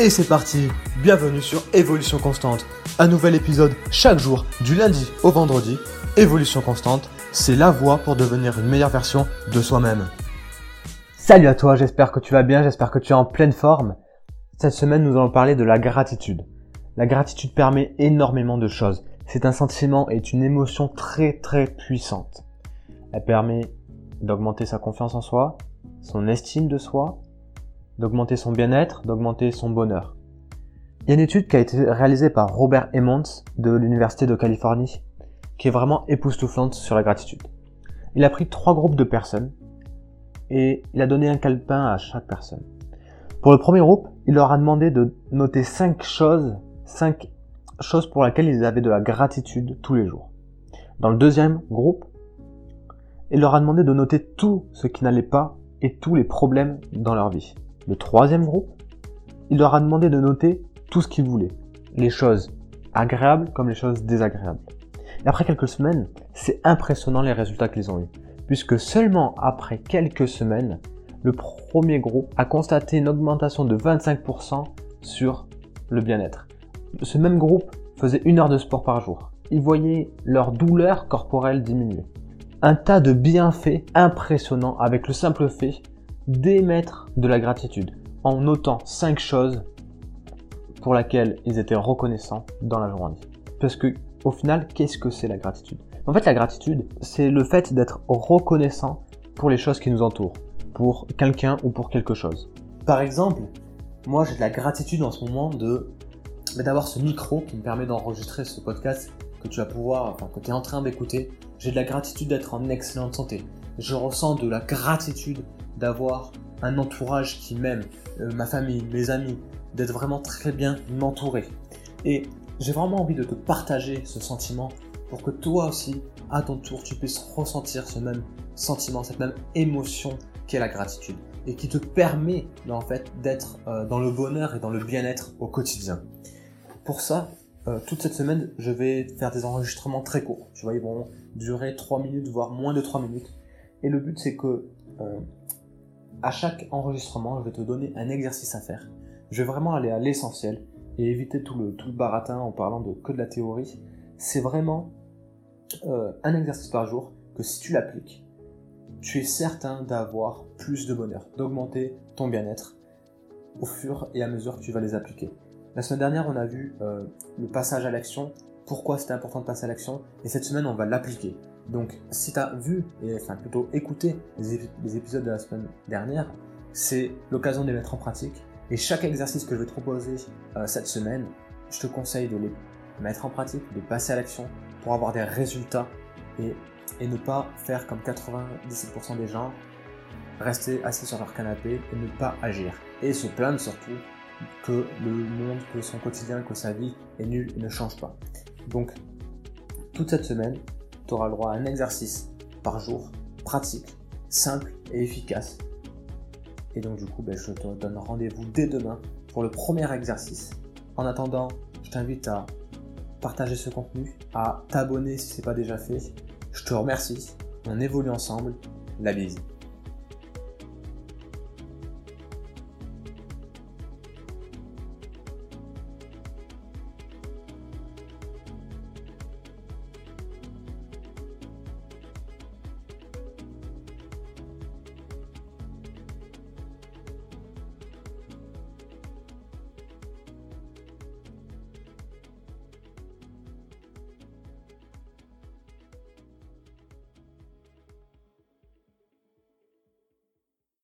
Et c'est parti Bienvenue sur Évolution Constante. Un nouvel épisode chaque jour, du lundi au vendredi. Évolution Constante, c'est la voie pour devenir une meilleure version de soi-même. Salut à toi, j'espère que tu vas bien, j'espère que tu es en pleine forme. Cette semaine, nous allons parler de la gratitude. La gratitude permet énormément de choses. C'est un sentiment et une émotion très très puissante. Elle permet d'augmenter sa confiance en soi, son estime de soi, d'augmenter son bien-être, d'augmenter son bonheur. Il y a une étude qui a été réalisée par Robert Emmons de l'Université de Californie qui est vraiment époustouflante sur la gratitude. Il a pris trois groupes de personnes et il a donné un calepin à chaque personne. Pour le premier groupe, il leur a demandé de noter cinq choses, cinq choses pour lesquelles ils avaient de la gratitude tous les jours. Dans le deuxième groupe, il leur a demandé de noter tout ce qui n'allait pas et tous les problèmes dans leur vie. Le troisième groupe, il leur a demandé de noter tout ce qu'ils voulaient, les choses agréables comme les choses désagréables. Et après quelques semaines, c'est impressionnant les résultats qu'ils ont eus, puisque seulement après quelques semaines, le premier groupe a constaté une augmentation de 25% sur le bien-être. Ce même groupe faisait une heure de sport par jour. Ils voyaient leur douleur corporelle diminuer. Un tas de bienfaits impressionnants avec le simple fait d'émettre de la gratitude en notant cinq choses pour lesquelles ils étaient reconnaissants dans la journée. Parce que au final, qu'est-ce que c'est la gratitude? En fait, la gratitude, c'est le fait d'être reconnaissant pour les choses qui nous entourent, pour quelqu'un ou pour quelque chose. Par exemple, moi j'ai de la gratitude en ce moment de bah, d'avoir ce micro qui me permet d'enregistrer ce podcast que tu vas pouvoir, que tu es en train d'écouter. J'ai de la gratitude d'être en excellente santé. Je ressens de la gratitude d'avoir un entourage qui m'aime, euh, ma famille, mes amis, d'être vraiment très bien entouré. Et j'ai vraiment envie de te partager ce sentiment pour que toi aussi, à ton tour, tu puisses ressentir ce même sentiment, cette même émotion qu'est la gratitude et qui te permet en fait d'être euh, dans le bonheur et dans le bien-être au quotidien. Pour ça, euh, toute cette semaine, je vais faire des enregistrements très courts. Tu vois, ils vont durer 3 minutes, voire moins de 3 minutes. Et le but, c'est que à chaque enregistrement, je vais te donner un exercice à faire. Je vais vraiment aller à l'essentiel et éviter tout le, baratin en parlant de que de la théorie. C'est vraiment euh, un exercice par jour que si tu l'appliques, tu es certain d'avoir plus de bonheur, d'augmenter ton bien-être au fur et à mesure que tu vas les appliquer. La semaine dernière, on a vu euh, le passage à l'action, pourquoi c'était important de passer à l'action, et cette semaine, on va l'appliquer. Donc, si tu as vu, et enfin plutôt écouté les, épisodes de la semaine dernière, c'est l'occasion de les mettre en pratique. Et chaque exercice que je vais te proposer euh, cette semaine, je te conseille de les mettre en pratique, de passer à l'action pour avoir des résultats et, et ne pas faire comme 97% des gens, rester assis sur leur canapé et ne pas agir. Et se plaindre surtout que le monde, que son quotidien, que sa vie est nul et ne change pas. Donc, toute cette semaine, tu auras le droit à un exercice par jour, pratique, simple et efficace. Et donc du coup, ben, je te donne rendez-vous dès demain pour le premier exercice. En attendant, je t'invite à partager ce contenu, à t'abonner si ce n'est pas déjà fait. Je te remercie. On évolue ensemble. La bise.